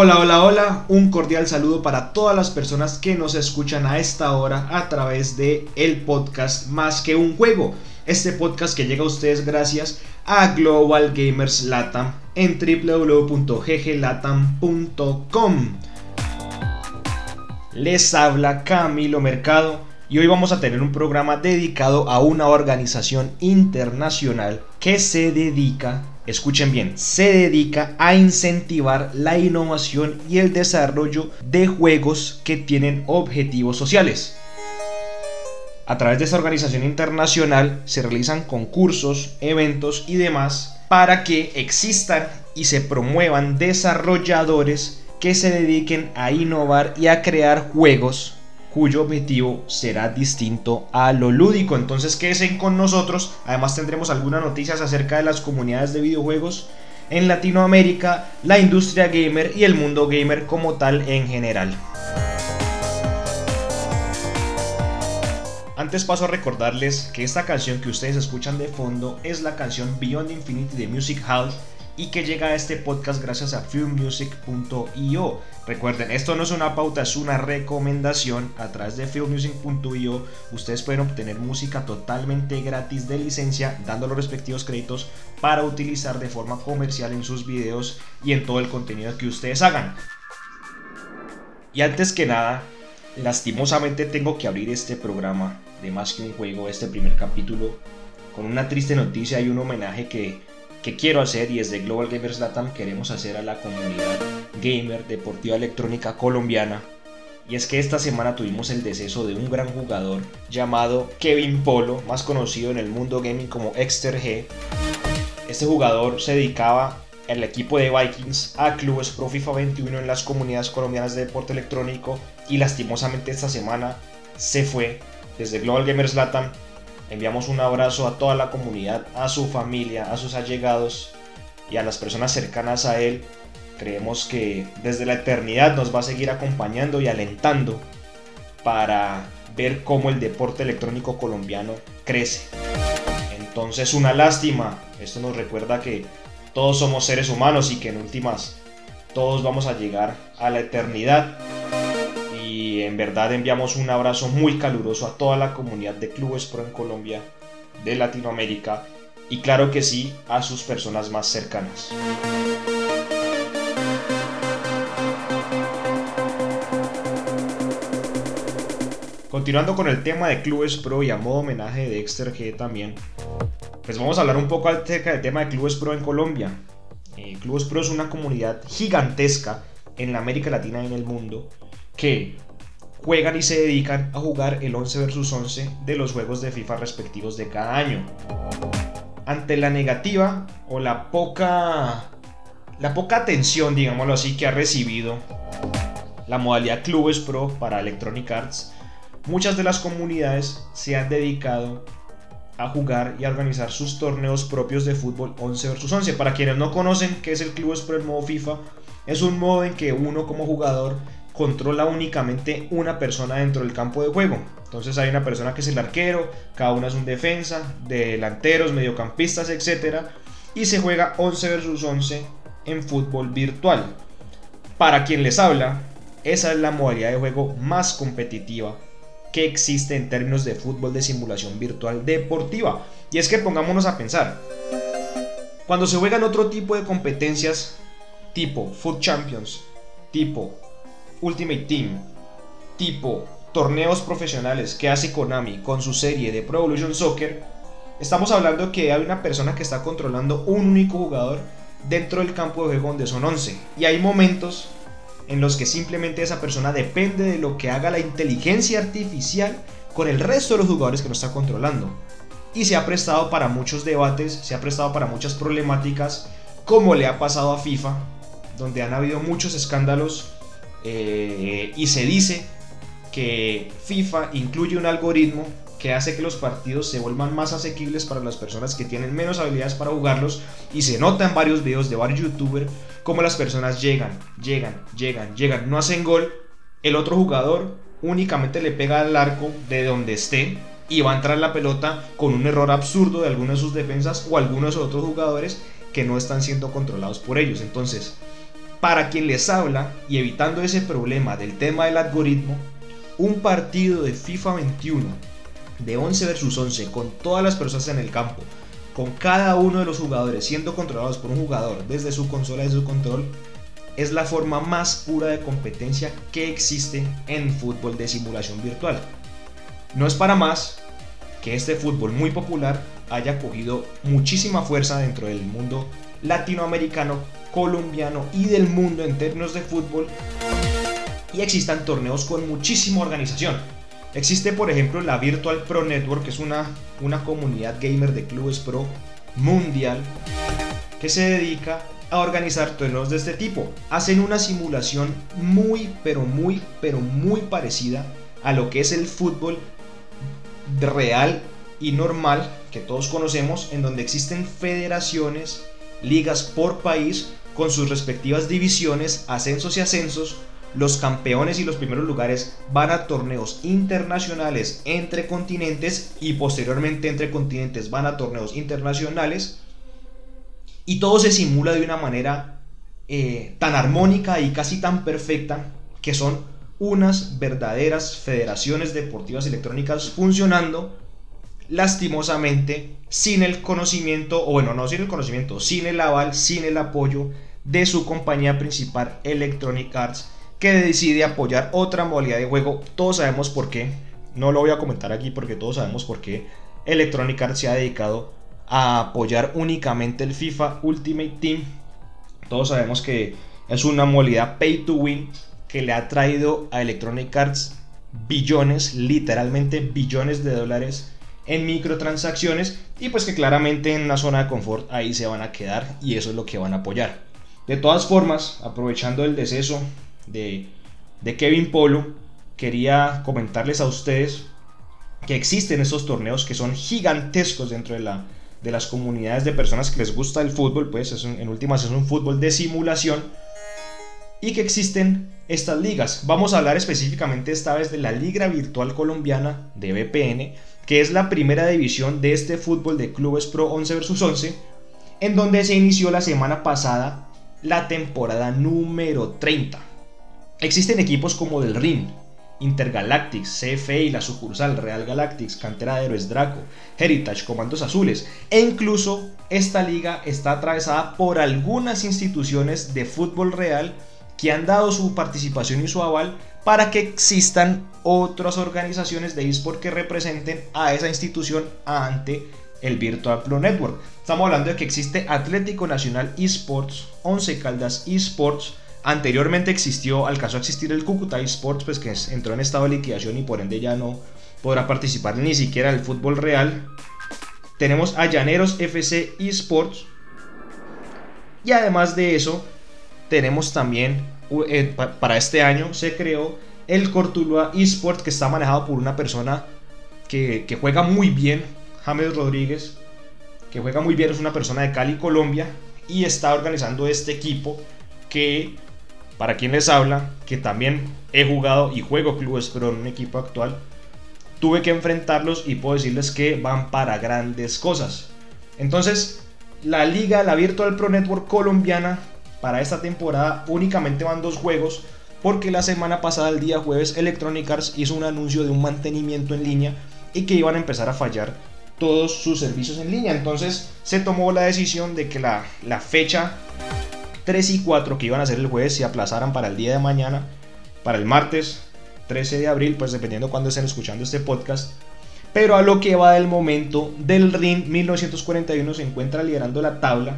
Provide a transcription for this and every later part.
Hola, hola, hola, un cordial saludo para todas las personas que nos escuchan a esta hora a través de el podcast Más que un juego. Este podcast que llega a ustedes gracias a Global Gamers Latam en www.gglatam.com. Les habla Camilo Mercado y hoy vamos a tener un programa dedicado a una organización internacional que se dedica escuchen bien, se dedica a incentivar la innovación y el desarrollo de juegos que tienen objetivos sociales. A través de esta organización internacional se realizan concursos, eventos y demás para que existan y se promuevan desarrolladores que se dediquen a innovar y a crear juegos cuyo objetivo será distinto a lo lúdico. Entonces quédense con nosotros. Además tendremos algunas noticias acerca de las comunidades de videojuegos en Latinoamérica, la industria gamer y el mundo gamer como tal en general. Antes paso a recordarles que esta canción que ustedes escuchan de fondo es la canción Beyond Infinity de Music Hall y que llega a este podcast gracias a filmmusic.io. Recuerden, esto no es una pauta, es una recomendación. A través de filmmusic.io ustedes pueden obtener música totalmente gratis de licencia, dando los respectivos créditos para utilizar de forma comercial en sus videos y en todo el contenido que ustedes hagan. Y antes que nada, lastimosamente tengo que abrir este programa de más que un juego, este primer capítulo, con una triste noticia y un homenaje que que quiero hacer y desde Global Gamers Latam queremos hacer a la comunidad gamer deportiva electrónica colombiana. Y es que esta semana tuvimos el deceso de un gran jugador llamado Kevin Polo, más conocido en el mundo gaming como Exter G. Este jugador se dedicaba al equipo de Vikings a clubes Pro FIFA 21 en las comunidades colombianas de deporte electrónico y lastimosamente esta semana se fue desde Global Gamers Latam Enviamos un abrazo a toda la comunidad, a su familia, a sus allegados y a las personas cercanas a él. Creemos que desde la eternidad nos va a seguir acompañando y alentando para ver cómo el deporte electrónico colombiano crece. Entonces una lástima, esto nos recuerda que todos somos seres humanos y que en últimas todos vamos a llegar a la eternidad en verdad enviamos un abrazo muy caluroso a toda la comunidad de Clubes Pro en Colombia, de Latinoamérica y claro que sí a sus personas más cercanas. Continuando con el tema de Clubes Pro y a modo homenaje de Dexter G también, pues vamos a hablar un poco acerca del tema de Clubes Pro en Colombia. Eh, Clubes Pro es una comunidad gigantesca en la América Latina y en el mundo que juegan y se dedican a jugar el 11 vs 11 de los juegos de FIFA respectivos de cada año. Ante la negativa o la poca la poca atención, digámoslo así, que ha recibido la modalidad Clubes Pro para Electronic Arts, muchas de las comunidades se han dedicado a jugar y a organizar sus torneos propios de fútbol 11 vs 11. Para quienes no conocen qué es el Clubes Pro en modo FIFA, es un modo en que uno como jugador controla únicamente una persona dentro del campo de juego. Entonces hay una persona que es el arquero, cada una es un defensa, delanteros, mediocampistas, etc. Y se juega 11 versus 11 en fútbol virtual. Para quien les habla, esa es la modalidad de juego más competitiva que existe en términos de fútbol de simulación virtual deportiva. Y es que pongámonos a pensar, cuando se juegan otro tipo de competencias tipo Foot Champions, tipo Ultimate Team, tipo torneos profesionales que hace Konami con su serie de Pro Evolution Soccer, estamos hablando que hay una persona que está controlando un único jugador dentro del campo de juego donde son 11. Y hay momentos en los que simplemente esa persona depende de lo que haga la inteligencia artificial con el resto de los jugadores que no está controlando. Y se ha prestado para muchos debates, se ha prestado para muchas problemáticas, como le ha pasado a FIFA, donde han habido muchos escándalos eh, y se dice que FIFA incluye un algoritmo que hace que los partidos se vuelvan más asequibles para las personas que tienen menos habilidades para jugarlos y se nota en varios videos de varios youtubers como las personas llegan, llegan, llegan, llegan, no hacen gol, el otro jugador únicamente le pega al arco de donde esté y va a entrar la pelota con un error absurdo de alguno de sus defensas o algunos otros jugadores que no están siendo controlados por ellos. Entonces, para quien les habla y evitando ese problema del tema del algoritmo, un partido de FIFA 21 de 11 versus 11 con todas las personas en el campo, con cada uno de los jugadores siendo controlados por un jugador desde su consola de su control, es la forma más pura de competencia que existe en fútbol de simulación virtual. No es para más que este fútbol muy popular haya cogido muchísima fuerza dentro del mundo latinoamericano, colombiano y del mundo en términos de fútbol y existan torneos con muchísima organización. Existe por ejemplo la Virtual Pro Network, que es una, una comunidad gamer de clubes pro mundial que se dedica a organizar torneos de este tipo. Hacen una simulación muy, pero muy, pero muy parecida a lo que es el fútbol real y normal que todos conocemos, en donde existen federaciones, ligas por país, con sus respectivas divisiones, ascensos y ascensos. Los campeones y los primeros lugares van a torneos internacionales entre continentes y posteriormente entre continentes van a torneos internacionales y todo se simula de una manera eh, tan armónica y casi tan perfecta que son unas verdaderas federaciones deportivas electrónicas funcionando lastimosamente sin el conocimiento, o bueno, no sin el conocimiento, sin el aval, sin el apoyo de su compañía principal Electronic Arts, que decide apoyar otra modalidad de juego. Todos sabemos por qué, no lo voy a comentar aquí porque todos sabemos por qué Electronic Arts se ha dedicado a apoyar únicamente el FIFA Ultimate Team. Todos sabemos que es una modalidad pay to win que le ha traído a Electronic Arts billones, literalmente billones de dólares en microtransacciones y pues que claramente en una zona de confort ahí se van a quedar y eso es lo que van a apoyar. De todas formas, aprovechando el deceso de, de Kevin Polo, quería comentarles a ustedes que existen esos torneos que son gigantescos dentro de la de las comunidades de personas que les gusta el fútbol, pues en últimas es un fútbol de simulación y que existen estas ligas. Vamos a hablar específicamente esta vez de la Liga Virtual Colombiana de VPN, que es la primera división de este fútbol de clubes pro 11 vs 11, en donde se inició la semana pasada la temporada número 30. Existen equipos como del RIN, Intergalactics, CFE y la sucursal Real Galactics, Cantera de Draco, Heritage, Comandos Azules e incluso esta liga está atravesada por algunas instituciones de fútbol real que han dado su participación y su aval para que existan otras organizaciones de eSport que representen a esa institución ante el Virtual Pro Network. Estamos hablando de que existe Atlético Nacional eSports, 11 Caldas eSports, Anteriormente existió, alcanzó a existir el Cúcuta Sports, pues que entró en estado de liquidación y por ende ya no podrá participar ni siquiera el fútbol real. Tenemos a Llaneros FC Esports. Y además de eso, tenemos también, para este año se creó el Cortuluá Esports, que está manejado por una persona que, que juega muy bien, James Rodríguez, que juega muy bien, es una persona de Cali, Colombia, y está organizando este equipo que para quien les habla, que también he jugado y juego clubes pero en un equipo actual, tuve que enfrentarlos y puedo decirles que van para grandes cosas. Entonces, la liga, la Virtual Pro Network colombiana, para esta temporada únicamente van dos juegos, porque la semana pasada, el día jueves, Electronic Arts hizo un anuncio de un mantenimiento en línea y que iban a empezar a fallar todos sus servicios en línea. Entonces se tomó la decisión de que la, la fecha 3 y 4 que iban a ser el jueves se aplazaran para el día de mañana, para el martes 13 de abril, pues dependiendo cuando estén escuchando este podcast. Pero a lo que va del momento, del RIN 1941 se encuentra liderando la tabla,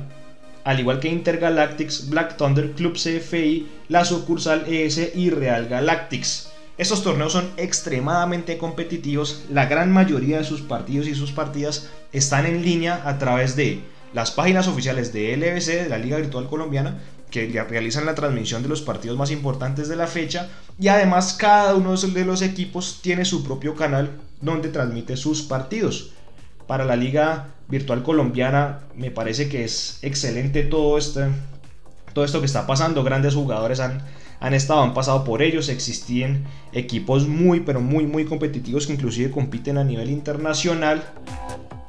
al igual que Intergalactics, Black Thunder, Club CFI, la sucursal ES y Real Galactics. Estos torneos son extremadamente competitivos, la gran mayoría de sus partidos y sus partidas están en línea a través de las páginas oficiales de LBC, de la Liga Virtual Colombiana, que realizan la transmisión de los partidos más importantes de la fecha y además cada uno de los equipos tiene su propio canal donde transmite sus partidos. Para la Liga Virtual Colombiana me parece que es excelente todo, este, todo esto que está pasando. Grandes jugadores han, han estado, han pasado por ellos. Existían equipos muy, pero muy, muy competitivos que inclusive compiten a nivel internacional.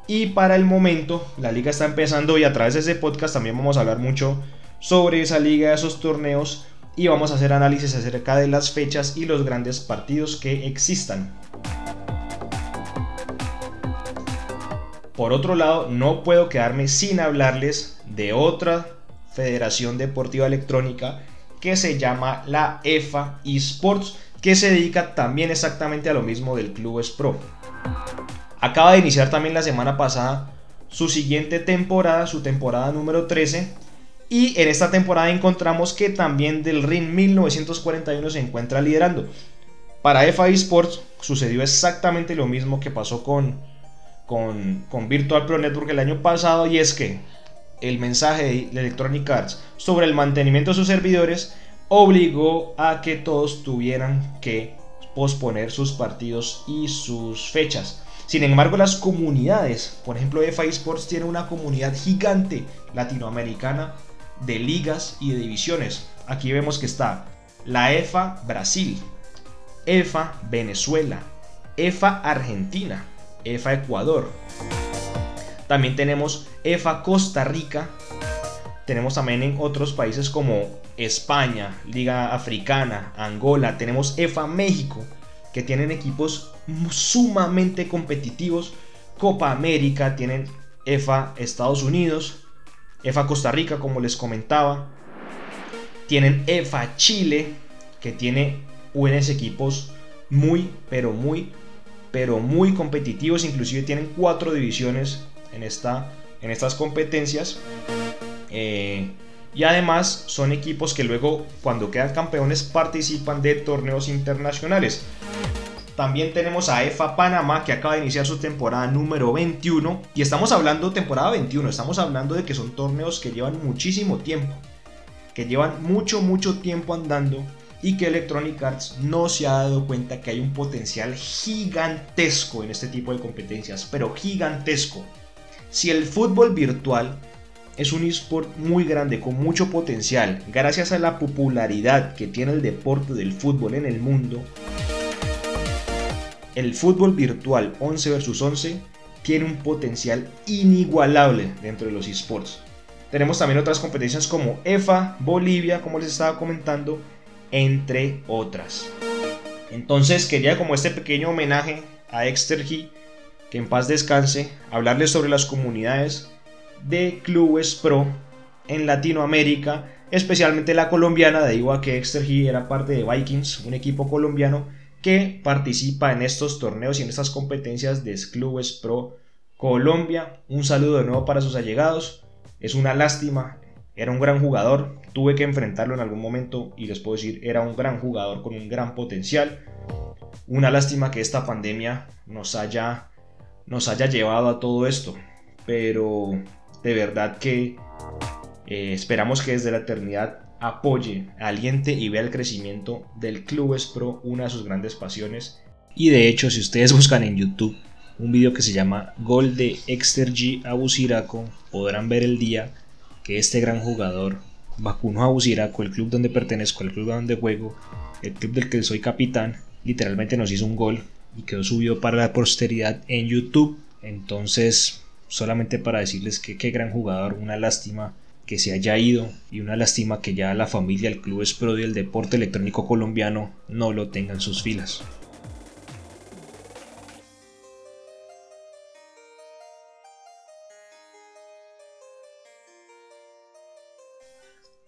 Y para el momento, la liga está empezando y a través de ese podcast también vamos a hablar mucho sobre esa liga, esos torneos y vamos a hacer análisis acerca de las fechas y los grandes partidos que existan. Por otro lado, no puedo quedarme sin hablarles de otra federación deportiva electrónica que se llama la EFA Esports, que se dedica también exactamente a lo mismo del Clubes Pro. Acaba de iniciar también la semana pasada su siguiente temporada, su temporada número 13, y en esta temporada encontramos que también del RIN 1941 se encuentra liderando. Para EFA Esports sucedió exactamente lo mismo que pasó con, con, Virtual Pro Network el año pasado y es que el mensaje de Electronic Arts sobre el mantenimiento de sus servidores obligó a que todos tuvieran que posponer sus partidos y sus fechas. Sin embargo, las comunidades, por ejemplo, EFA Esports tiene una comunidad gigante latinoamericana de ligas y de divisiones. Aquí vemos que está la EFA Brasil, EFA Venezuela, EFA Argentina, EFA Ecuador. También tenemos EFA Costa Rica. Tenemos también en otros países como España, Liga Africana, Angola. Tenemos EFA México, que tienen equipos sumamente competitivos. Copa América, tienen EFA Estados Unidos, EFA Costa Rica, como les comentaba. Tienen EFA Chile, que tiene buenos equipos muy, pero muy, pero muy competitivos. Inclusive tienen cuatro divisiones en, esta, en estas competencias. Eh, y además son equipos que luego cuando quedan campeones participan de torneos internacionales. También tenemos a EFA Panamá que acaba de iniciar su temporada número 21. Y estamos hablando temporada 21, estamos hablando de que son torneos que llevan muchísimo tiempo. Que llevan mucho, mucho tiempo andando. Y que Electronic Arts no se ha dado cuenta que hay un potencial gigantesco en este tipo de competencias. Pero gigantesco. Si el fútbol virtual es un esport muy grande, con mucho potencial, gracias a la popularidad que tiene el deporte del fútbol en el mundo, el fútbol virtual 11 vs 11 tiene un potencial inigualable dentro de los esports. Tenemos también otras competencias como EFA, Bolivia, como les estaba comentando, entre otras. Entonces quería como este pequeño homenaje a Extergy, que en paz descanse, hablarles sobre las comunidades de clubes pro en Latinoamérica, especialmente la colombiana, debido a que Extergy era parte de Vikings, un equipo colombiano que participa en estos torneos y en estas competencias de Clubes Pro Colombia. Un saludo de nuevo para sus allegados. Es una lástima, era un gran jugador, tuve que enfrentarlo en algún momento y les puedo decir, era un gran jugador con un gran potencial. Una lástima que esta pandemia nos haya, nos haya llevado a todo esto, pero de verdad que eh, esperamos que desde la eternidad apoye, aliente y vea el crecimiento del Clubes Pro, una de sus grandes pasiones. Y de hecho, si ustedes buscan en YouTube un video que se llama Gol de Extergy a Buciraco, podrán ver el día que este gran jugador vacunó a Buciraco, el club donde pertenezco, el club donde juego, el club del que soy capitán, literalmente nos hizo un gol y quedó subido para la posteridad en YouTube. Entonces, solamente para decirles que qué gran jugador, una lástima que se haya ido y una lástima que ya la familia, el club Espro y el deporte electrónico colombiano no lo tengan en sus filas.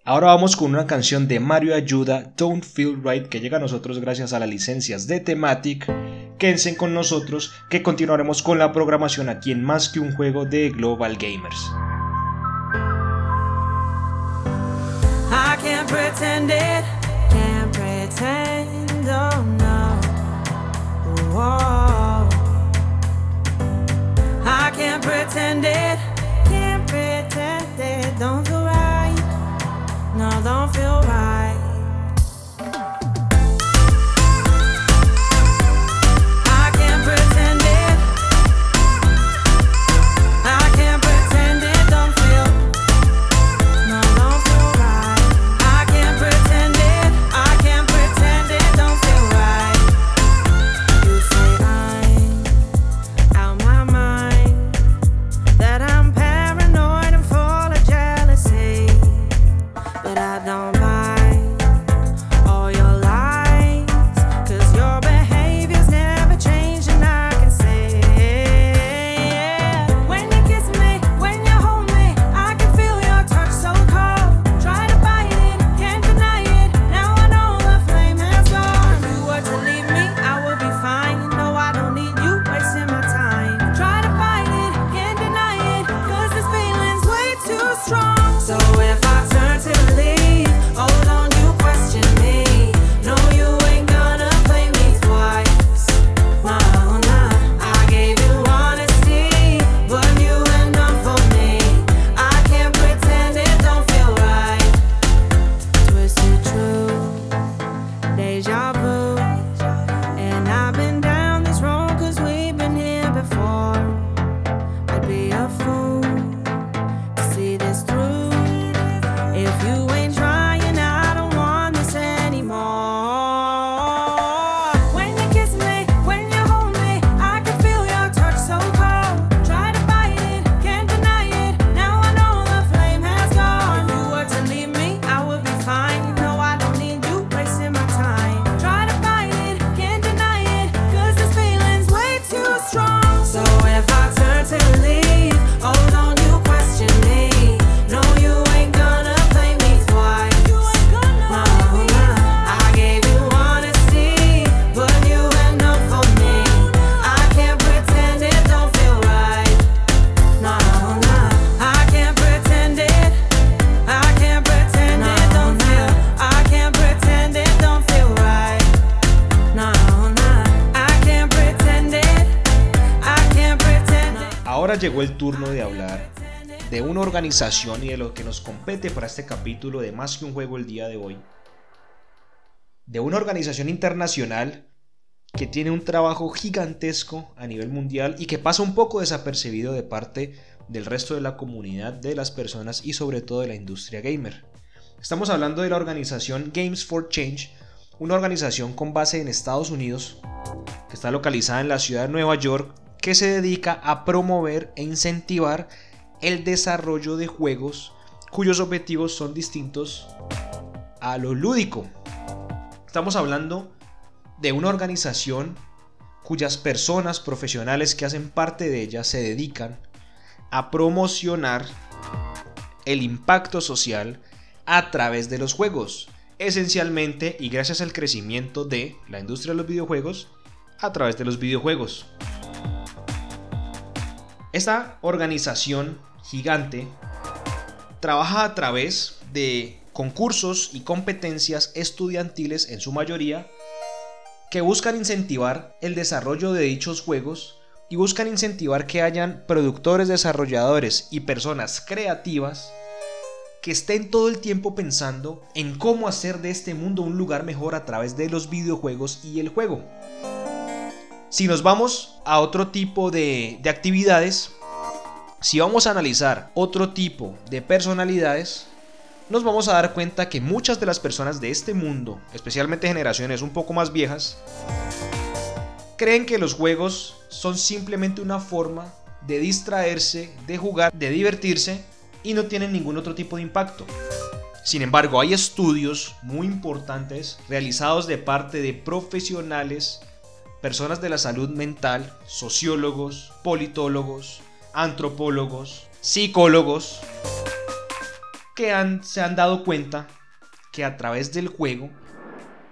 Ahora vamos con una canción de Mario Ayuda, Don't Feel Right, que llega a nosotros gracias a las licencias de Thematic. Quédense con nosotros que continuaremos con la programación aquí en Más que un juego de Global Gamers. oh. I can't pretend it, don't organización y de lo que nos compete para este capítulo de Más que un juego el día de hoy. De una organización internacional que tiene un trabajo gigantesco a nivel mundial y que pasa un poco desapercibido de parte del resto de la comunidad de las personas y sobre todo de la industria gamer. Estamos hablando de la organización Games for Change, una organización con base en Estados Unidos, que está localizada en la ciudad de Nueva York, que se dedica a promover e incentivar el desarrollo de juegos cuyos objetivos son distintos a lo lúdico. Estamos hablando de una organización cuyas personas profesionales que hacen parte de ella se dedican a promocionar el impacto social a través de los juegos, esencialmente y gracias al crecimiento de la industria de los videojuegos a través de los videojuegos. Esta organización gigante trabaja a través de concursos y competencias estudiantiles en su mayoría que buscan incentivar el desarrollo de dichos juegos y buscan incentivar que hayan productores, desarrolladores y personas creativas que estén todo el tiempo pensando en cómo hacer de este mundo un lugar mejor a través de los videojuegos y el juego. Si nos vamos a otro tipo de, de actividades, si vamos a analizar otro tipo de personalidades, nos vamos a dar cuenta que muchas de las personas de este mundo, especialmente generaciones un poco más viejas, creen que los juegos son simplemente una forma de distraerse, de jugar, de divertirse y no tienen ningún otro tipo de impacto. Sin embargo, hay estudios muy importantes realizados de parte de profesionales, personas de la salud mental, sociólogos, politólogos, antropólogos, psicólogos, que se han dado cuenta que a través del juego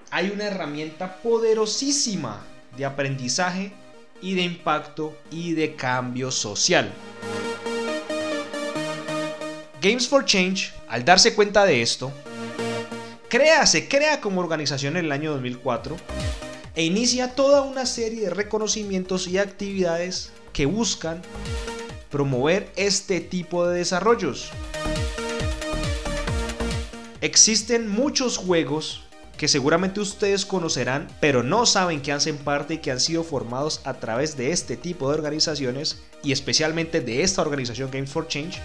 hay una herramienta poderosísima de aprendizaje y de impacto y de cambio social. Games for Change, al darse cuenta de esto, crea, se crea como organización en el año 2004 e inicia toda una serie de reconocimientos y actividades que buscan promover este tipo de desarrollos. Existen muchos juegos que seguramente ustedes conocerán, pero no saben que hacen parte y que han sido formados a través de este tipo de organizaciones y especialmente de esta organización Games for Change,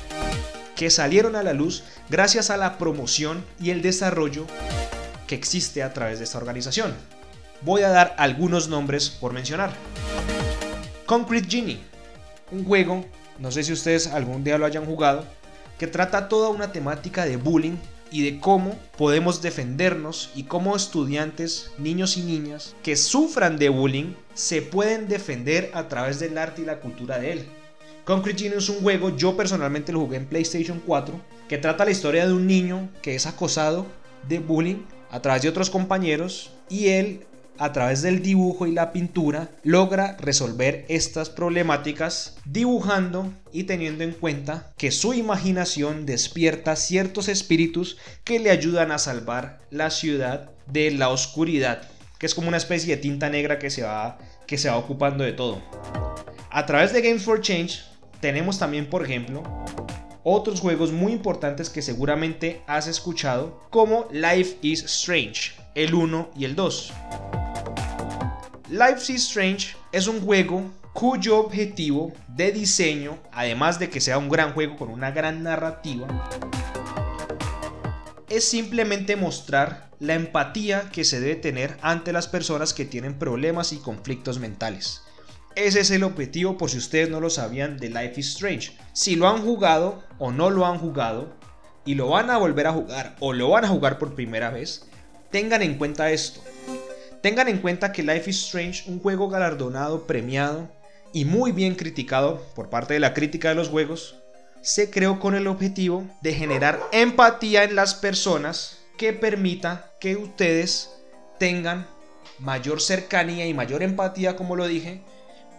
que salieron a la luz gracias a la promoción y el desarrollo que existe a través de esta organización. Voy a dar algunos nombres por mencionar. Concrete Genie, un juego, no sé si ustedes algún día lo hayan jugado, que trata toda una temática de bullying y de cómo podemos defendernos y cómo estudiantes, niños y niñas que sufran de bullying se pueden defender a través del arte y la cultura de él. Concrete Genie es un juego, yo personalmente lo jugué en PlayStation 4, que trata la historia de un niño que es acosado de bullying a través de otros compañeros y él a través del dibujo y la pintura, logra resolver estas problemáticas dibujando y teniendo en cuenta que su imaginación despierta ciertos espíritus que le ayudan a salvar la ciudad de la oscuridad, que es como una especie de tinta negra que se va, que se va ocupando de todo. A través de Games for Change tenemos también, por ejemplo, otros juegos muy importantes que seguramente has escuchado, como Life is Strange, el 1 y el 2. Life is Strange es un juego cuyo objetivo de diseño, además de que sea un gran juego con una gran narrativa, es simplemente mostrar la empatía que se debe tener ante las personas que tienen problemas y conflictos mentales. Ese es el objetivo por si ustedes no lo sabían de Life is Strange. Si lo han jugado o no lo han jugado y lo van a volver a jugar o lo van a jugar por primera vez, tengan en cuenta esto. Tengan en cuenta que Life is Strange, un juego galardonado, premiado y muy bien criticado por parte de la crítica de los juegos, se creó con el objetivo de generar empatía en las personas que permita que ustedes tengan mayor cercanía y mayor empatía, como lo dije,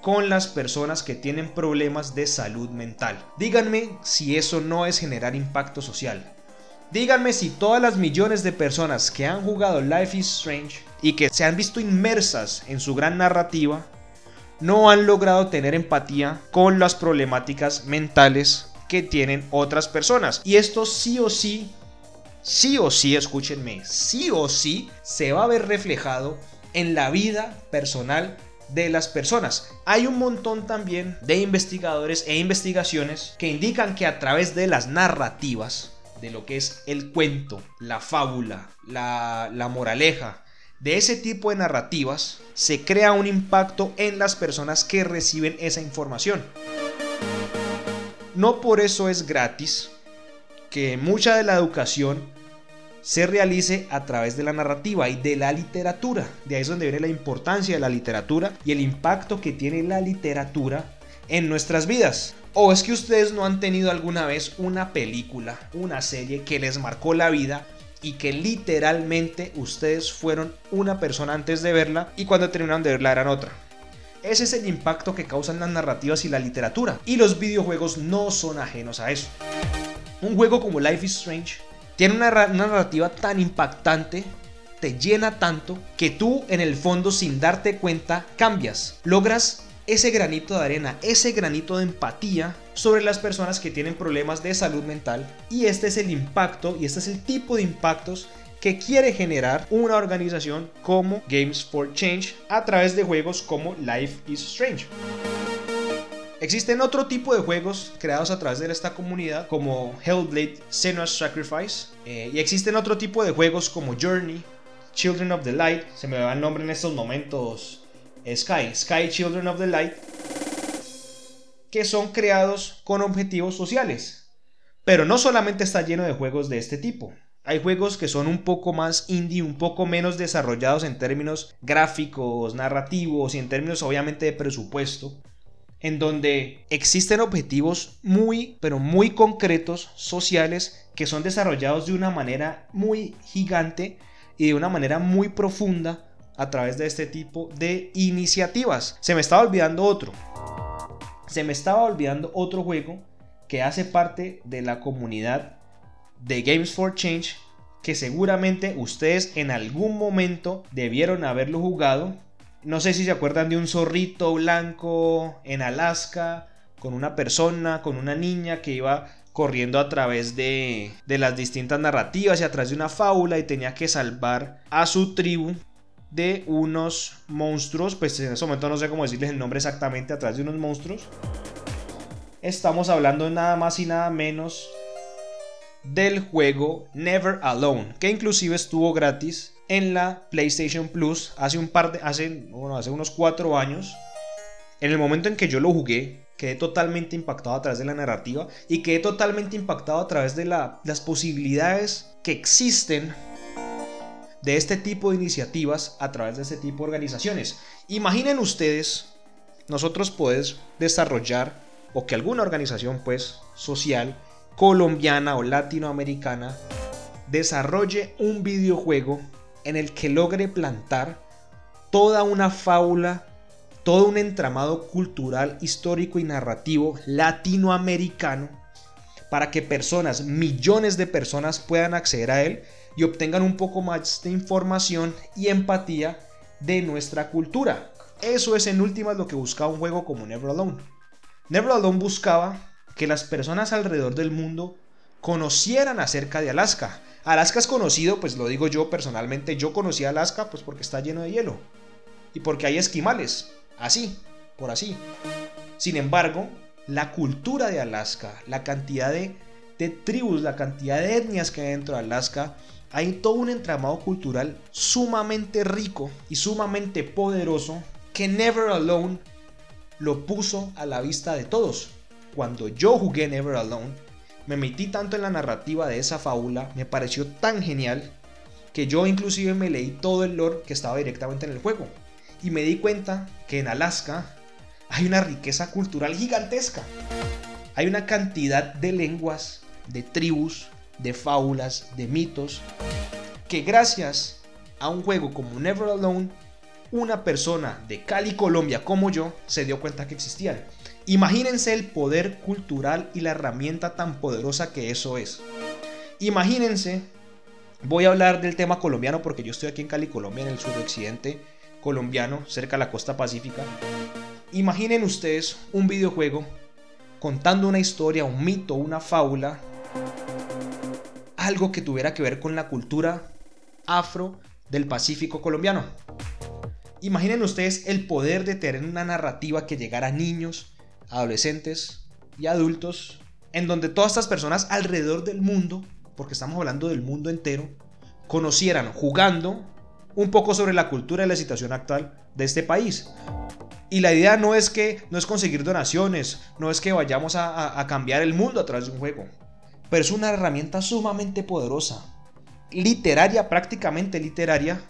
con las personas que tienen problemas de salud mental. Díganme si eso no es generar impacto social. Díganme si todas las millones de personas que han jugado Life is Strange y que se han visto inmersas en su gran narrativa no han logrado tener empatía con las problemáticas mentales que tienen otras personas. Y esto sí o sí, sí o sí, escúchenme, sí o sí se va a ver reflejado en la vida personal de las personas. Hay un montón también de investigadores e investigaciones que indican que a través de las narrativas, de lo que es el cuento, la fábula, la, la moraleja, de ese tipo de narrativas, se crea un impacto en las personas que reciben esa información. No por eso es gratis que mucha de la educación se realice a través de la narrativa y de la literatura. De ahí es donde viene la importancia de la literatura y el impacto que tiene la literatura en nuestras vidas. O es que ustedes no han tenido alguna vez una película, una serie que les marcó la vida y que literalmente ustedes fueron una persona antes de verla y cuando terminaron de verla eran otra. Ese es el impacto que causan las narrativas y la literatura. Y los videojuegos no son ajenos a eso. Un juego como Life is Strange tiene una, narrativa tan impactante, te llena tanto, que tú en el fondo sin darte cuenta cambias, logras ese granito de arena, ese granito de empatía sobre las personas que tienen problemas de salud mental y este es el impacto y este es el tipo de impactos que quiere generar una organización como Games for Change a través de juegos como Life is Strange. Existen otro tipo de juegos creados a través de esta comunidad como Hellblade Senua's Sacrifice eh, y existen otro tipo de juegos como Journey, Children of the Light, se me va el nombre en estos momentos, Sky, Sky Children of the Light, que son creados con objetivos sociales. Pero no solamente está lleno de juegos de este tipo. Hay juegos que son un poco más indie, un poco menos desarrollados en términos gráficos, narrativos y en términos obviamente de presupuesto en donde existen objetivos muy, pero muy concretos, sociales, que son desarrollados de una manera muy gigante y de una manera muy profunda a través de este tipo de iniciativas. Se me estaba olvidando otro. Se me estaba olvidando otro juego que hace parte de la comunidad de Games for Change que seguramente ustedes en algún momento debieron haberlo jugado. No sé si se acuerdan de un zorrito blanco en Alaska, con una persona, con una niña que iba corriendo a través de, de las distintas narrativas y a través de una fábula y tenía que salvar a su tribu de unos monstruos, pues en ese momento no sé cómo decirles el nombre exactamente, a través de unos monstruos. Estamos hablando nada más y nada menos del juego Never Alone, que inclusive estuvo gratis en la PlayStation Plus hace un par de hace, hace unos cuatro años. En el momento en que yo lo jugué, quedé totalmente impactado a través de la narrativa y quedé totalmente impactado a través de las posibilidades que existen de este tipo de iniciativas a través de este tipo de organizaciones. Imaginen ustedes, nosotros podemos desarrollar o que alguna organización pues social colombiana o latinoamericana desarrolle un videojuego en el que logre plantar toda una fábula, todo un entramado cultural, histórico y narrativo latinoamericano para que personas, millones de personas puedan acceder a él y obtengan un poco más de información y empatía de nuestra cultura. Eso es en últimas lo que buscaba un juego como Never Alone. Never Alone buscaba que las personas alrededor del mundo conocieran acerca de Alaska, Alaska es conocido, pues lo digo yo personalmente, yo conocí Alaska pues porque está lleno de hielo y porque hay esquimales, así, por así. Sin embargo, la cultura de Alaska, la cantidad de, de tribus, la cantidad de etnias que hay dentro de Alaska, hay todo un entramado cultural sumamente rico y sumamente poderoso que Never Alone lo puso a la vista de todos. Cuando yo jugué Never Alone, me metí tanto en la narrativa de esa fábula, me pareció tan genial, que yo inclusive me leí todo el lore que estaba directamente en el juego. Y me di cuenta que en Alaska hay una riqueza cultural gigantesca. Hay una cantidad de lenguas, de tribus, de fábulas, de mitos, que gracias a un juego como Never Alone, una persona de Cali, Colombia como yo, se dio cuenta que existían. Imagínense el poder cultural y la herramienta tan poderosa que eso es. Imagínense, voy a hablar del tema colombiano porque yo estoy aquí en Cali, Colombia, en el suroccidente colombiano, cerca de la costa pacífica. Imaginen ustedes un videojuego contando una historia, un mito, una fábula, algo que tuviera que ver con la cultura afro del Pacífico colombiano. Imaginen ustedes el poder de tener una narrativa que llegara a niños, adolescentes y adultos, en donde todas estas personas alrededor del mundo, porque estamos hablando del mundo entero, conocieran jugando un poco sobre la cultura y la situación actual de este país. Y la idea no es que no es conseguir donaciones, no es que vayamos a, cambiar el mundo a través de un juego, pero es una herramienta sumamente poderosa, literaria, prácticamente literaria,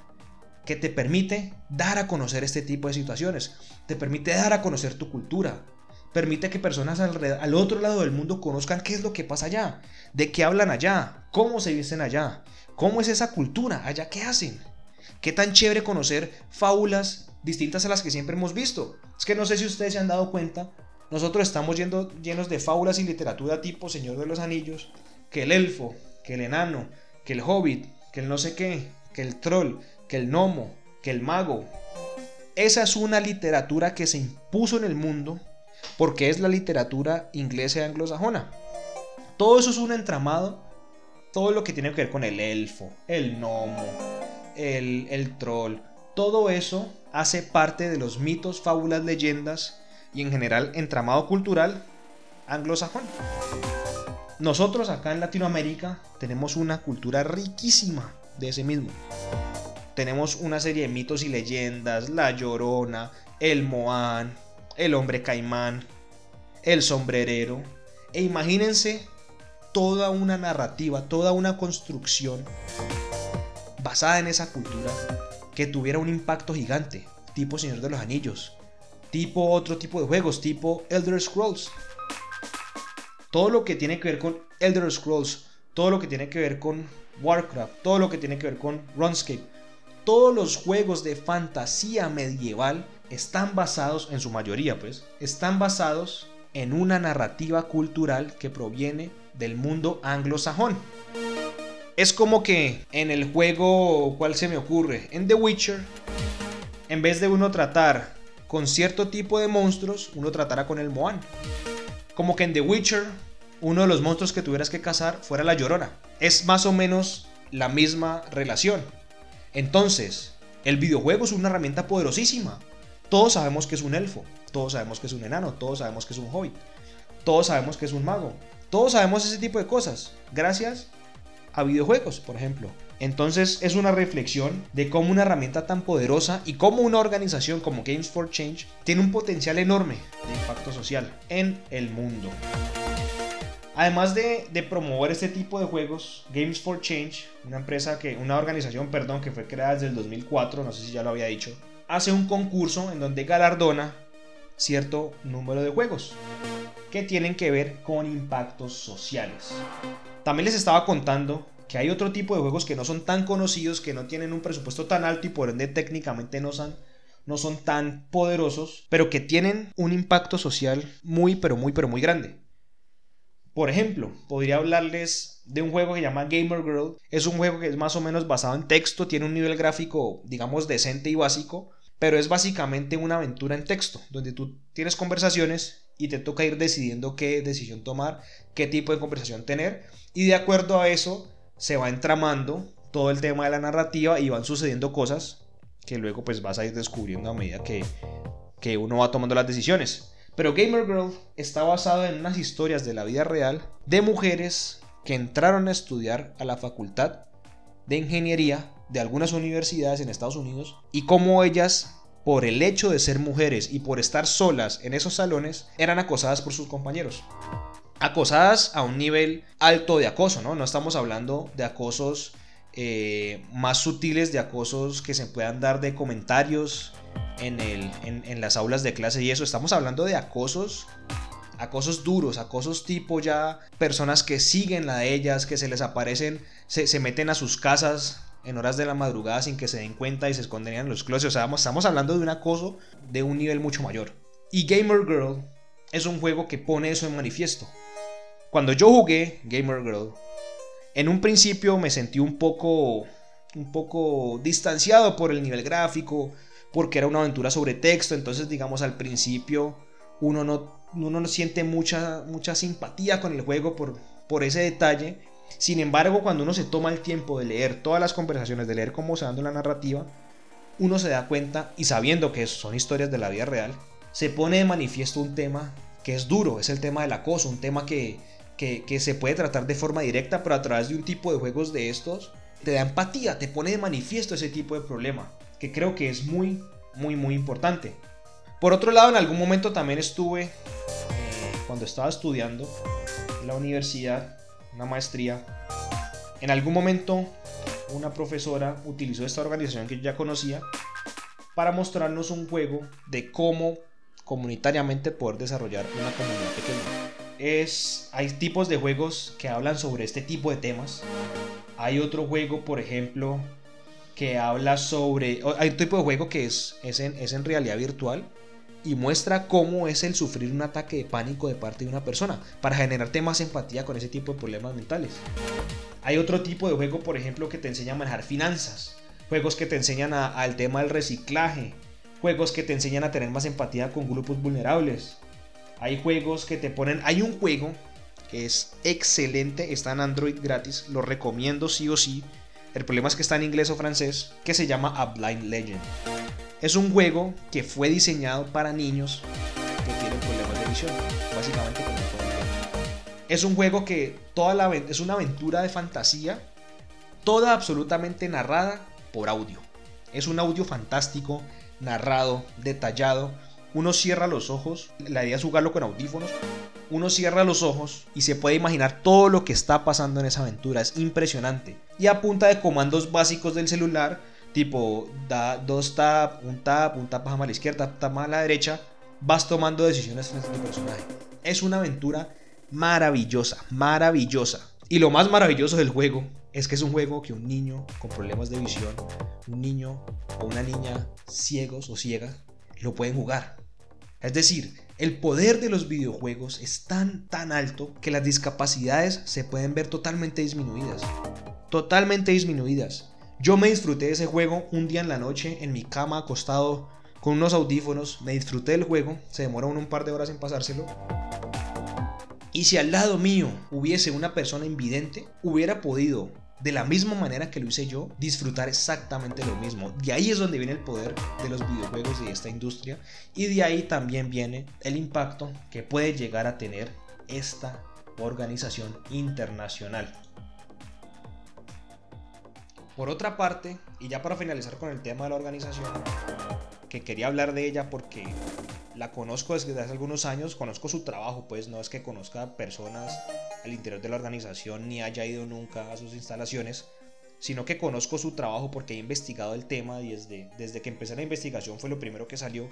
que te permite dar a conocer este tipo de situaciones, te permite dar a conocer tu cultura, permite que personas al, otro lado del mundo conozcan qué es lo que pasa allá, de qué hablan allá, cómo se visten allá, cómo es esa cultura, allá qué hacen. Qué tan chévere conocer fábulas distintas a las que siempre hemos visto. Es que no sé si ustedes se han dado cuenta, nosotros estamos yendo, llenos de fábulas y literatura tipo Señor de los Anillos, que el elfo, que el enano, que el hobbit, que el no sé qué, que el troll, que el gnomo, que el mago. Esa es una literatura que se impuso en el mundo porque es la literatura inglesa y anglosajona. Todo eso es un entramado, todo lo que tiene que ver con el elfo, el gnomo, el, el troll, todo eso hace parte de los mitos, fábulas, leyendas y en general entramado cultural anglosajón. Nosotros acá en Latinoamérica tenemos una cultura riquísima de ese mismo tenemos una serie de mitos y leyendas, la llorona, el moán, el hombre caimán, el sombrerero. E imagínense toda una narrativa, toda una construcción basada en esa cultura que tuviera un impacto gigante, tipo Señor de los Anillos, tipo otro tipo de juegos, tipo Elder Scrolls. Todo lo que tiene que ver con Elder Scrolls, todo lo que tiene que ver con Warcraft, todo lo que tiene que ver con RuneScape, todos los juegos de fantasía medieval están basados, en su mayoría pues, están basados en una narrativa cultural que proviene del mundo anglosajón. Es como que en el juego, ¿cuál se me ocurre? En The Witcher, en vez de uno tratar con cierto tipo de monstruos, uno tratará con el Moan. Como que en The Witcher, uno de los monstruos que tuvieras que cazar fuera la Llorona. Es más o menos la misma relación. Entonces, el videojuego es una herramienta poderosísima. Todos sabemos que es un elfo, todos sabemos que es un enano, todos sabemos que es un hobbit, todos sabemos que es un mago, todos sabemos ese tipo de cosas, gracias a videojuegos, por ejemplo. Entonces es una reflexión de cómo una herramienta tan poderosa y cómo una organización como Games for Change tiene un potencial enorme de impacto social en el mundo. Además de, promover este tipo de juegos, Games for Change, una empresa que, una organización, perdón, que fue creada desde el 2004, no sé si ya lo había dicho, hace un concurso en donde galardona cierto número de juegos que tienen que ver con impactos sociales. También les estaba contando que hay otro tipo de juegos que no son tan conocidos, que no tienen un presupuesto tan alto y por ende técnicamente no son, no son tan poderosos, pero que tienen un impacto social muy, pero muy, pero muy grande. Por ejemplo, podría hablarles de un juego que se llama Gamer Girl. Es un juego que es más o menos basado en texto, tiene un nivel gráfico, digamos, decente y básico, pero es básicamente una aventura en texto, donde tú tienes conversaciones y te toca ir decidiendo qué decisión tomar, qué tipo de conversación tener, y de acuerdo a eso se va entramando todo el tema de la narrativa y van sucediendo cosas que luego pues vas a ir descubriendo a medida que, que uno va tomando las decisiones. Pero Gamer Girl está basado en unas historias de la vida real de mujeres que entraron a estudiar a la facultad de ingeniería de algunas universidades en Estados Unidos y cómo ellas, por el hecho de ser mujeres y por estar solas en esos salones, eran acosadas por sus compañeros. Acosadas a un nivel alto de acoso, ¿no? No estamos hablando de acosos eh, más sutiles, de acosos que se puedan dar de comentarios en, el, en, las aulas de clase y eso. Estamos hablando de acosos acosos duros, acosos tipo ya personas que siguen de ellas, que se les aparecen, se, meten a sus casas en horas de la madrugada sin que se den cuenta y se esconden en los closets. O sea, estamos hablando de un acoso de un nivel mucho mayor. Y Gamer Girl es un juego que pone eso en manifiesto. Cuando yo jugué Gamer Girl, en un principio me sentí un poco un poco distanciado por el nivel gráfico, porque era una aventura sobre texto, entonces digamos al principio uno no, uno no siente mucha, mucha simpatía con el juego por, por ese detalle. Sin embargo, cuando uno se toma el tiempo de leer todas las conversaciones, de leer cómo se dando la narrativa, uno se da cuenta y sabiendo que son historias de la vida real, se pone de manifiesto un tema que es duro, es el tema del acoso, un tema que, se puede tratar de forma directa, pero a través de un tipo de juegos de estos, te da empatía, te pone de manifiesto ese tipo de problema, que creo que es muy, muy, muy importante. Por otro lado, en algún momento también estuve, eh, cuando estaba estudiando en la universidad, una maestría, en algún momento una profesora utilizó esta organización que yo ya conocía para mostrarnos un juego de cómo comunitariamente poder desarrollar una comunidad pequeña. Hay tipos de juegos que hablan sobre este tipo de temas. Hay otro juego, por ejemplo, que habla sobre... Hay un tipo de juego que es, es, en, es en realidad virtual y muestra cómo es el sufrir un ataque de pánico de parte de una persona para generarte más empatía con ese tipo de problemas mentales. Hay otro tipo de juego, por ejemplo, que te enseña a manejar finanzas, juegos que te enseñan al tema del reciclaje, juegos que te enseñan a tener más empatía con grupos vulnerables. Hay juegos que te ponen... Hay un juego que es excelente, está en Android gratis, lo recomiendo sí o sí. El problema es que está en inglés o francés, que se llama A Blind Legend. Es un juego que fue diseñado para niños que tienen problemas de visión, básicamente como Es un juego que toda la es una aventura de fantasía, toda absolutamente narrada por audio. Es un audio fantástico, narrado, detallado. Uno cierra los ojos, la idea es jugarlo con audífonos. Uno cierra los ojos y se puede imaginar todo lo que está pasando en esa aventura. Es impresionante. Y a punta de comandos básicos del celular, tipo da dos tap, un tap, un tap a la izquierda, tap a la derecha, vas tomando decisiones frente a tu personaje. Es una aventura maravillosa, maravillosa. Y lo más maravilloso del juego es que es un juego que un niño con problemas de visión, un niño o una niña ciegos o ciegas, lo pueden jugar. Es decir, el poder de los videojuegos es tan, tan alto que las discapacidades se pueden ver totalmente disminuidas. Totalmente disminuidas. Yo me disfruté de ese juego un día en la noche en mi cama acostado con unos audífonos, me disfruté del juego, se demora un par de horas en pasárselo. Y si al lado mío hubiese una persona invidente, hubiera podido, de la misma manera que lo hice yo, disfrutar exactamente lo mismo. De ahí es donde viene el poder de los videojuegos y de esta industria. Y de ahí también viene el impacto que puede llegar a tener esta organización internacional. Por otra parte, y ya para finalizar con el tema de la organización, que quería hablar de ella porque la conozco desde hace algunos años, conozco su trabajo, pues no es que conozca personas al interior de la organización ni haya ido nunca a sus instalaciones, sino que conozco su trabajo porque he investigado el tema y desde, desde que empecé la investigación fue lo primero que salió,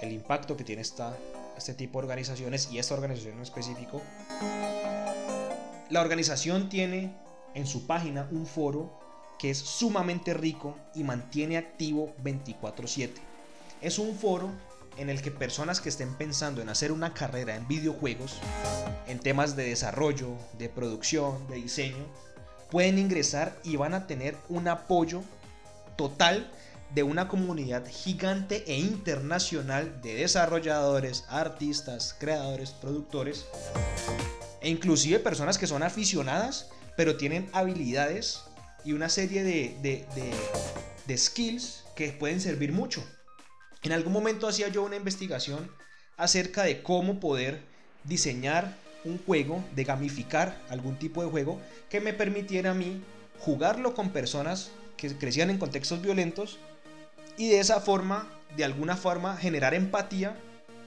el impacto que tiene esta, este tipo de organizaciones y esta organización en específico. La organización tiene en su página un foro que es sumamente rico y mantiene activo 24/7. Es un foro en el que personas que estén pensando en hacer una carrera en videojuegos, en temas de desarrollo, de producción, de diseño, pueden ingresar y van a tener un apoyo total de una comunidad gigante e internacional de desarrolladores, artistas, creadores, productores e inclusive personas que son aficionadas pero tienen habilidades y una serie de, de, skills que pueden servir mucho. En algún momento hacía yo una investigación acerca de cómo poder diseñar un juego, de gamificar algún tipo de juego que me permitiera a mí jugarlo con personas que crecían en contextos violentos y de esa forma, de alguna forma, generar empatía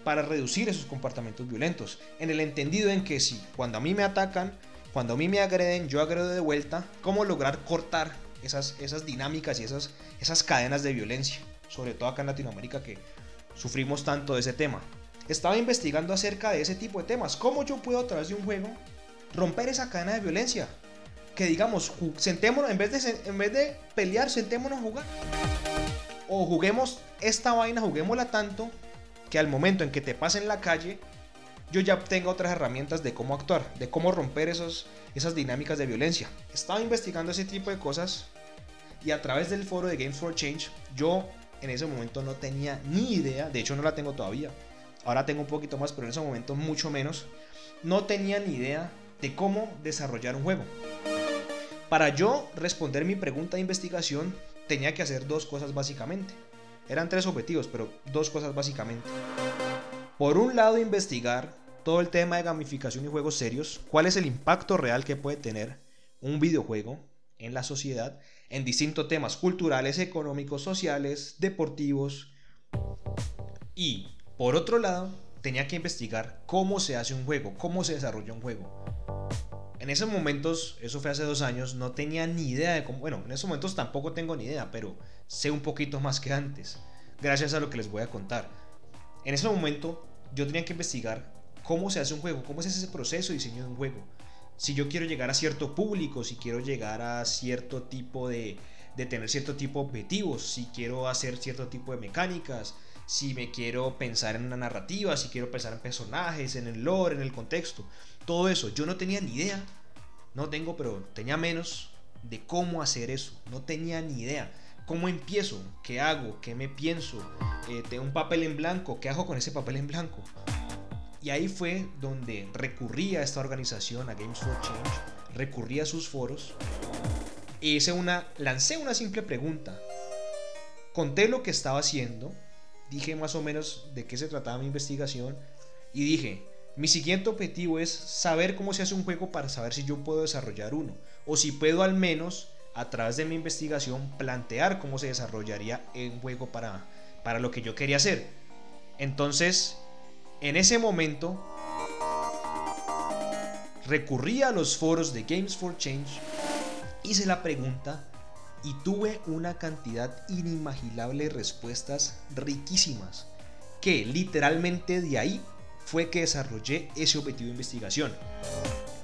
para reducir esos comportamientos violentos. En el entendido en que si cuando a mí me atacan, cuando a mí me agreden, yo agredo de vuelta, cómo lograr cortar esas, esas dinámicas y esas, esas cadenas de violencia, sobre todo acá en Latinoamérica que sufrimos tanto de ese tema. Estaba investigando acerca de ese tipo de temas, cómo yo puedo a través de un juego romper esa cadena de violencia. Que digamos, sentémonos, en vez de, en vez de pelear, sentémonos a jugar. O juguemos esta vaina, juguémosla tanto que al momento en que te pasen en la calle, yo ya tengo otras herramientas de cómo actuar, de cómo romper esos, esas dinámicas de violencia. Estaba investigando ese tipo de cosas y a través del foro de Games for Change yo en ese momento no tenía ni idea, de hecho no la tengo todavía. Ahora tengo un poquito más, pero en ese momento mucho menos. No tenía ni idea de cómo desarrollar un juego. Para yo responder mi pregunta de investigación, tenía que hacer dos cosas básicamente. Eran tres objetivos, pero dos cosas básicamente. Por un lado, investigar todo el tema de gamificación y juegos serios, cuál es el impacto real que puede tener un videojuego en la sociedad en distintos temas culturales, económicos, sociales, deportivos. Y por otro lado, tenía que investigar cómo se hace un juego, cómo se desarrolla un juego. En esos momentos, eso fue hace dos años, no tenía ni idea de cómo, bueno, en esos momentos tampoco tengo ni idea, pero sé un poquito más que antes, gracias a lo que les voy a contar. En ese momento, yo tenía que investigar cómo se hace un juego, cómo es ese proceso de diseño de un juego si yo quiero llegar a cierto público, si quiero llegar a cierto tipo de, de tener cierto tipo de objetivos, si quiero hacer cierto tipo de mecánicas, si me quiero pensar en una narrativa, si quiero pensar en personajes, en el lore, en el contexto, todo eso. Yo no tenía ni idea, no tengo, pero tenía menos de cómo hacer eso, no tenía ni idea. ¿Cómo empiezo? ¿Qué hago? ¿Qué me pienso? Eh, tengo un papel en blanco, ¿qué hago con ese papel en blanco? Y ahí fue donde recurrí a esta organización, a Games for Change, recurrí a sus foros y hice una, lancé una simple pregunta. Conté lo que estaba haciendo, dije más o menos de qué se trataba mi investigación y dije, mi siguiente objetivo es saber cómo se hace un juego para saber si yo puedo desarrollar uno o si puedo al menos a través de mi investigación plantear cómo se desarrollaría un juego para, para lo que yo quería hacer. Entonces en ese momento, recurrí a los foros de Games for Change, hice la pregunta y tuve una cantidad inimaginable de respuestas riquísimas, que literalmente de ahí fue que desarrollé ese objetivo de investigación.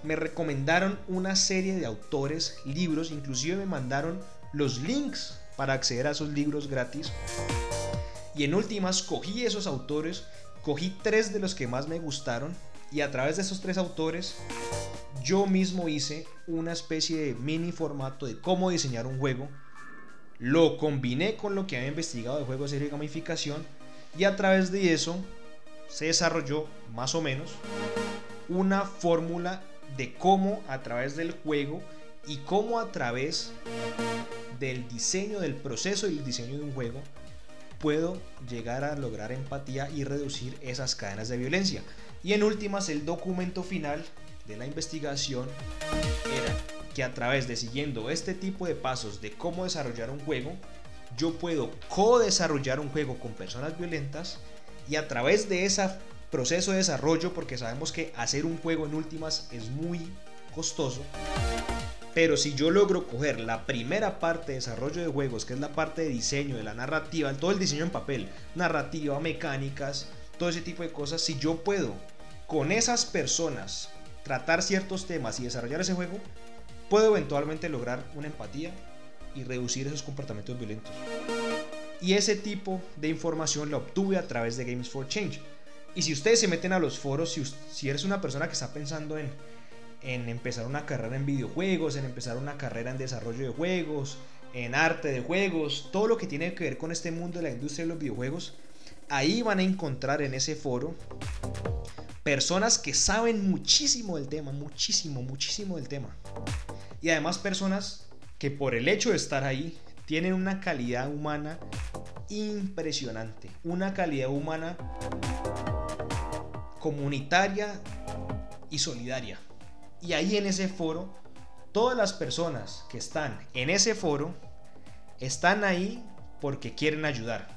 Me recomendaron una serie de autores, libros, inclusive me mandaron los links para acceder a esos libros gratis. Y en últimas cogí esos autores Cogí tres de los que más me gustaron y a través de esos tres autores yo mismo hice una especie de mini formato de cómo diseñar un juego. Lo combiné con lo que había investigado de juegos de gamificación y a través de eso se desarrolló más o menos una fórmula de cómo a través del juego y cómo a través del diseño del proceso y el diseño de un juego puedo llegar a lograr empatía y reducir esas cadenas de violencia. Y en últimas, el documento final de la investigación era que a través de siguiendo este tipo de pasos de cómo desarrollar un juego, yo puedo co-desarrollar un juego con personas violentas y a través de ese proceso de desarrollo, porque sabemos que hacer un juego en últimas es muy costoso, pero si yo logro coger la primera parte de desarrollo de juegos, que es la parte de diseño, de la narrativa, todo el diseño en papel, narrativa, mecánicas, todo ese tipo de cosas, si yo puedo con esas personas tratar ciertos temas y desarrollar ese juego, puedo eventualmente lograr una empatía y reducir esos comportamientos violentos. Y ese tipo de información la obtuve a través de Games for Change. Y si ustedes se meten a los foros, si, si eres una persona que está pensando en en empezar una carrera en videojuegos, en empezar una carrera en desarrollo de juegos, en arte de juegos, todo lo que tiene que ver con este mundo de la industria de los videojuegos, ahí van a encontrar en ese foro personas que saben muchísimo del tema, muchísimo, muchísimo del tema. Y además personas que por el hecho de estar ahí tienen una calidad humana impresionante, una calidad humana comunitaria y solidaria. Y ahí en ese foro, todas las personas que están en ese foro están ahí porque quieren ayudar.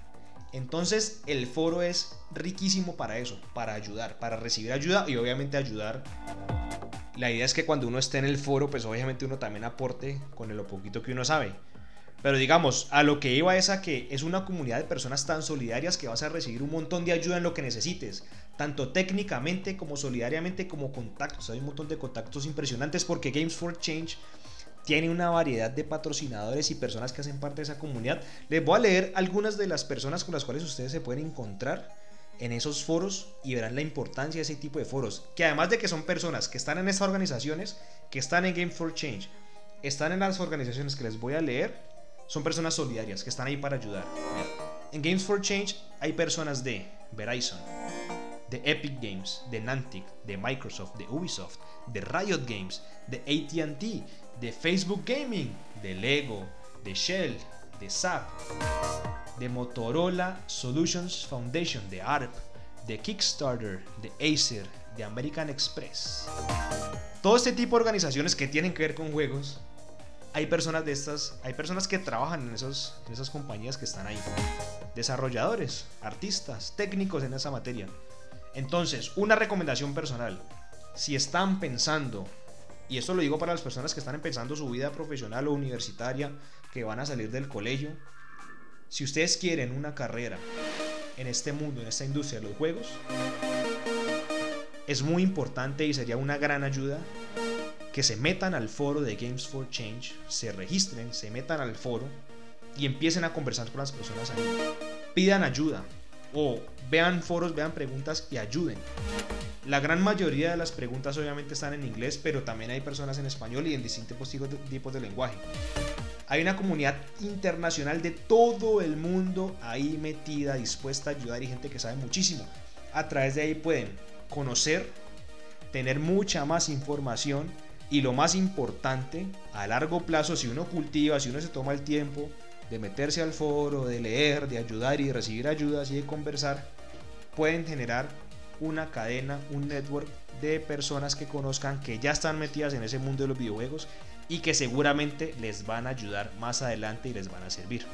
Entonces el foro es riquísimo para eso, para ayudar, para recibir ayuda y obviamente ayudar. La idea es que cuando uno esté en el foro, pues obviamente uno también aporte con lo poquito que uno sabe. Pero digamos, a lo que iba es a que es una comunidad de personas tan solidarias que vas a recibir un montón de ayuda en lo que necesites, tanto técnicamente como solidariamente como contactos. Hay un montón de contactos impresionantes porque Games for Change tiene una variedad de patrocinadores y personas que hacen parte de esa comunidad. Les voy a leer algunas de las personas con las cuales ustedes se pueden encontrar en esos foros y verán la importancia de ese tipo de foros. Que además de que son personas que están en estas organizaciones, que están en Game for Change, están en las organizaciones que les voy a leer, son personas solidarias que están ahí para ayudar. En Games for Change hay personas de Verizon, de Epic Games, de Niantic, de Microsoft, de Ubisoft, de Riot Games, de ATT, de Facebook Gaming, de Lego, de Shell, de SAP, de Motorola Solutions Foundation, de ARP, de Kickstarter, de Acer, de American Express. Todo este tipo de organizaciones que tienen que ver con juegos, hay personas de estas, hay personas que trabajan en, esos, en esas compañías que están ahí. Desarrolladores, artistas, técnicos en esa materia. Entonces, una recomendación personal. Si están pensando, y esto lo digo para las personas que están empezando su vida profesional o universitaria, que van a salir del colegio, si ustedes quieren una carrera en este mundo, en esta industria de los juegos, es muy importante y sería una gran ayuda que se metan al foro de Games for Change, se registren, se metan al foro y empiecen a conversar con las personas ahí. Pidan ayuda o vean foros, vean preguntas y ayuden. La gran mayoría de las preguntas obviamente están en inglés, pero también hay personas en español y en distintos tipos de lenguaje. Hay una comunidad internacional de todo el mundo ahí metida, dispuesta a ayudar y gente que sabe muchísimo. A través de ahí pueden conocer, tener mucha más información y lo más importante, a largo plazo, si uno cultiva, si uno se toma el tiempo de meterse al foro, de leer, de ayudar y de recibir ayudas y de conversar, pueden generar una cadena, un network de personas que conozcan que ya están metidas en ese mundo de los videojuegos y que seguramente les van a ayudar más adelante y les van a servir.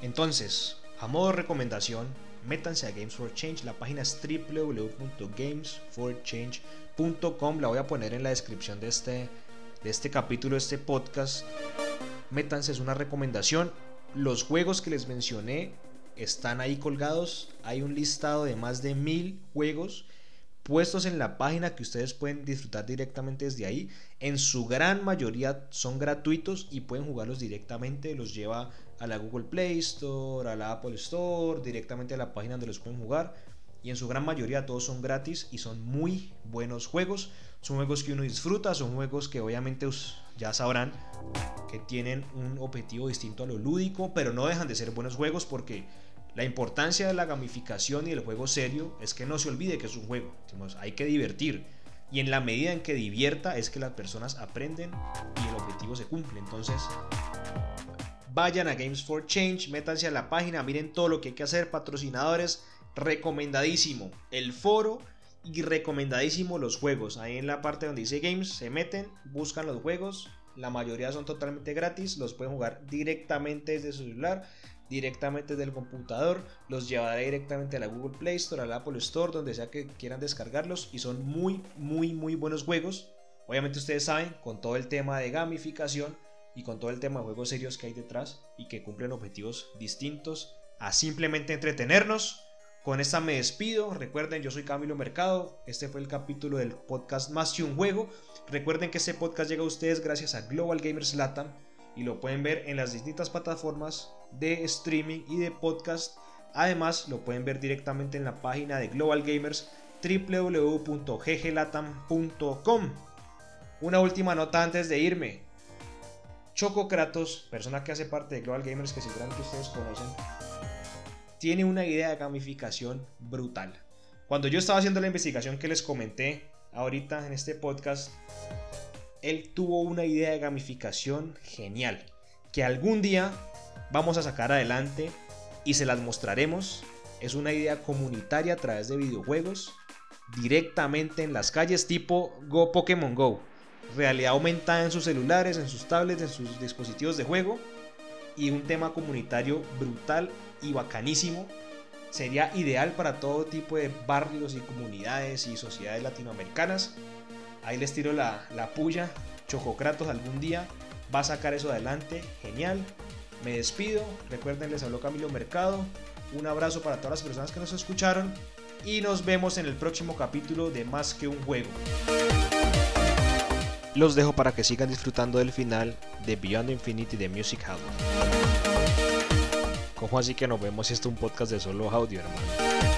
Entonces, a modo de recomendación, métanse a Games for Change. La página es www.gamesforchange.com. La voy a poner en la descripción de este, de este capítulo, de este podcast. Métanse, es una recomendación. Los juegos que les mencioné están ahí colgados. Hay un listado de más de mil juegos puestos en la página que ustedes pueden disfrutar directamente desde ahí. En su gran mayoría son gratuitos y pueden jugarlos directamente. Los lleva a la Google Play Store, a la Apple Store, directamente a la página donde los pueden jugar. Y en su gran mayoría todos son gratis y son muy buenos juegos. Son juegos que uno disfruta, son juegos que obviamente ya sabrán que tienen un objetivo distinto a lo lúdico, pero no dejan de ser buenos juegos porque la importancia de la gamificación y del juego serio es que no se olvide que es un juego. Hay que divertir. Y en la medida en que divierta es que las personas aprenden y el objetivo se cumple. Entonces, vayan a Games for Change, métanse a la página, miren todo lo que hay que hacer, patrocinadores, recomendadísimo el foro y recomendadísimo los juegos. Ahí en la parte donde dice Games, se meten, buscan los juegos, la mayoría son totalmente gratis, los pueden jugar directamente desde su celular directamente del computador, los llevará directamente a la Google Play Store, a la Apple Store, donde sea que quieran descargarlos y son muy, muy, muy buenos juegos. Obviamente ustedes saben, con todo el tema de gamificación y con todo el tema de juegos serios que hay detrás y que cumplen objetivos distintos a simplemente entretenernos. Con esta me despido. Recuerden, yo soy Camilo Mercado. Este fue el capítulo del podcast Más que un juego. Recuerden que este podcast llega a ustedes gracias a Global Gamers Latam y lo pueden ver en las distintas plataformas de streaming y de podcast. Además, lo pueden ver directamente en la página de Global Gamers www.gglatam.com. Una última nota antes de irme. Choco Kratos, persona que hace parte de Global Gamers que seguramente ustedes conocen, tiene una idea de gamificación brutal. Cuando yo estaba haciendo la investigación que les comenté ahorita en este podcast, él tuvo una idea de gamificación genial, que algún día vamos a sacar adelante y se las mostraremos. Es una idea comunitaria a través de videojuegos, directamente en las calles tipo Go Pokémon Go. Realidad aumentada en sus celulares, en sus tablets, en sus dispositivos de juego. Y un tema comunitario brutal y bacanísimo. Sería ideal para todo tipo de barrios y comunidades y sociedades latinoamericanas. Ahí les tiro la, la puya. Chococratos algún día va a sacar eso adelante. Genial. Me despido. Recuerden, les habló Camilo Mercado. Un abrazo para todas las personas que nos escucharon. Y nos vemos en el próximo capítulo de Más que un juego. Los dejo para que sigan disfrutando del final de Beyond Infinity de Music Hall. ¿Cómo así que nos vemos si esto es un podcast de solo audio, hermano?